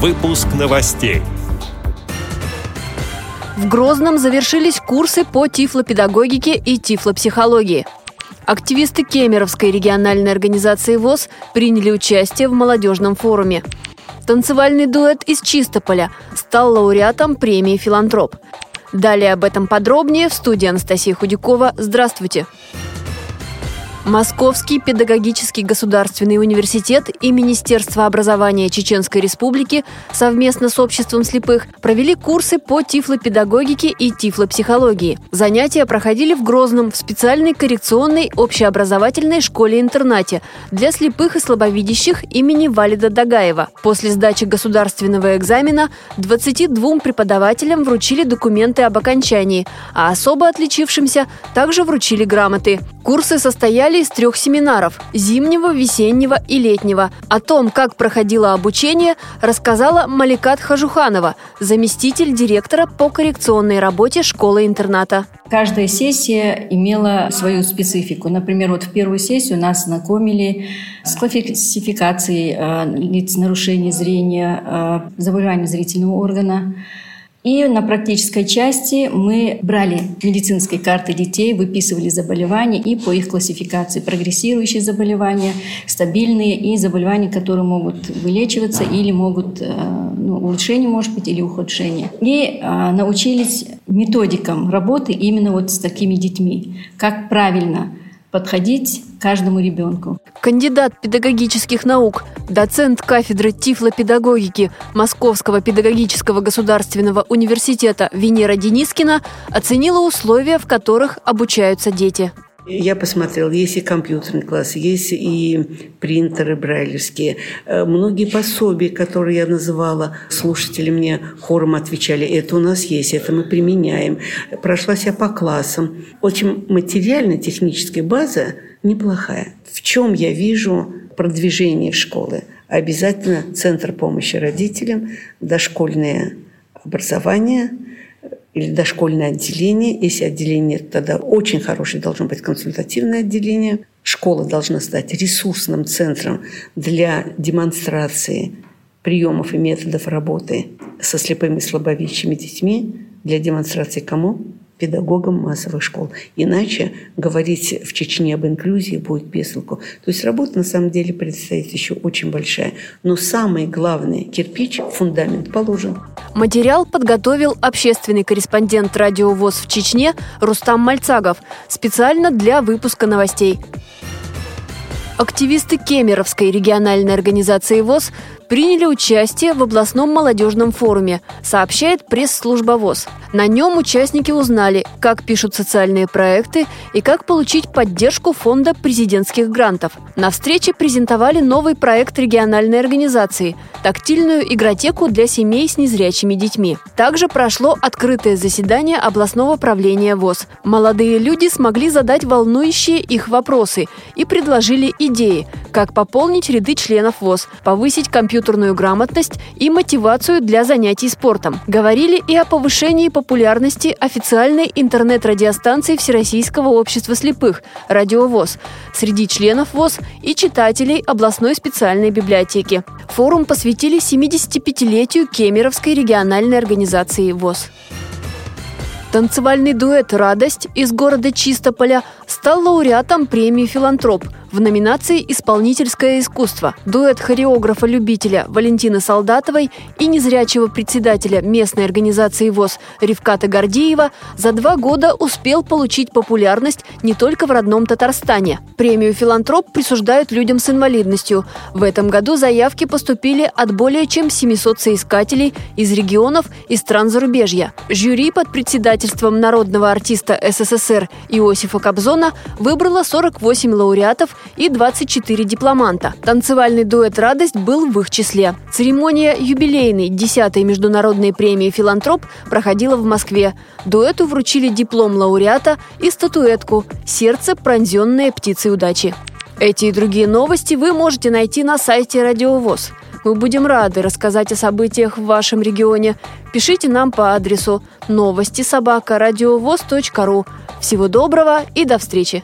Выпуск новостей. В Грозном завершились курсы по тифлопедагогике и тифлопсихологии. Активисты Кемеровской региональной организации ВОЗ приняли участие в молодежном форуме. Танцевальный дуэт из Чистополя стал лауреатом премии «Филантроп». Далее об этом подробнее в студии Анастасия Худякова. Здравствуйте! Здравствуйте! Московский педагогический государственный университет и Министерство образования Чеченской Республики совместно с обществом слепых провели курсы по тифлопедагогике и тифлопсихологии. Занятия проходили в Грозном в специальной коррекционной общеобразовательной школе-интернате для слепых и слабовидящих имени Валида Дагаева. После сдачи государственного экзамена 22 преподавателям вручили документы об окончании, а особо отличившимся также вручили грамоты. Курсы состояли из трех семинаров – зимнего, весеннего и летнего. О том, как проходило обучение, рассказала Маликат Хажуханова, заместитель директора по коррекционной работе школы-интерната. Каждая сессия имела свою специфику. Например, вот в первую сессию нас знакомили с классификацией э, лиц нарушений зрения, э, заболеваний зрительного органа, и на практической части мы брали медицинские карты детей, выписывали заболевания и по их классификации прогрессирующие заболевания, стабильные и заболевания, которые могут вылечиваться или могут, э, ну, улучшение может быть или ухудшение. И а, научились методикам работы именно вот с такими детьми, как правильно подходить каждому ребенку. Кандидат педагогических наук, доцент кафедры тифлопедагогики Московского педагогического государственного университета Венера Денискина оценила условия, в которых обучаются дети. Я посмотрел, есть и компьютерный класс, есть и принтеры брайлевские. Э, многие пособия, которые я называла, слушатели мне хором отвечали, это у нас есть, это мы применяем. Прошлась я по классам. Очень материально-техническая база неплохая. В чем я вижу продвижение школы? Обязательно центр помощи родителям, дошкольное образование – или дошкольное отделение. Если отделение, тогда очень хорошее должно быть консультативное отделение. Школа должна стать ресурсным центром для демонстрации приемов и методов работы со слепыми и слабовидящими детьми для демонстрации кому? педагогам массовых школ. Иначе говорить в Чечне об инклюзии будет без толку. То есть работа на самом деле предстоит еще очень большая. Но самый главный кирпич, фундамент положен. Материал подготовил общественный корреспондент радио ВОЗ в Чечне Рустам Мальцагов специально для выпуска новостей. Активисты Кемеровской региональной организации ВОЗ приняли участие в областном молодежном форуме, сообщает пресс-служба ВОЗ. На нем участники узнали, как пишут социальные проекты и как получить поддержку фонда президентских грантов. На встрече презентовали новый проект региональной организации – тактильную игротеку для семей с незрячими детьми. Также прошло открытое заседание областного правления ВОЗ. Молодые люди смогли задать волнующие их вопросы и предложили идеи, как пополнить ряды членов ВОЗ, повысить компьютер компьютерную грамотность и мотивацию для занятий спортом. Говорили и о повышении популярности официальной интернет-радиостанции Всероссийского общества слепых «Радиовоз» среди членов ВОЗ и читателей областной специальной библиотеки. Форум посвятили 75-летию Кемеровской региональной организации ВОЗ. Танцевальный дуэт «Радость» из города Чистополя стал лауреатом премии «Филантроп» в номинации «Исполнительское искусство». Дуэт хореографа-любителя Валентины Солдатовой и незрячего председателя местной организации ВОЗ Ревката Гордеева за два года успел получить популярность не только в родном Татарстане. Премию «Филантроп» присуждают людям с инвалидностью. В этом году заявки поступили от более чем 700 соискателей из регионов и стран зарубежья. Жюри под председательством народного артиста СССР Иосифа Кобзона выбрало 48 лауреатов и 24 дипломанта. Танцевальный дуэт «Радость» был в их числе. Церемония юбилейной 10-й международной премии «Филантроп» проходила в Москве. Дуэту вручили диплом лауреата и статуэтку «Сердце, пронзенное птицей удачи». Эти и другие новости вы можете найти на сайте Радиовоз. Мы будем рады рассказать о событиях в вашем регионе. Пишите нам по адресу новости собака ру. Всего доброго и до встречи!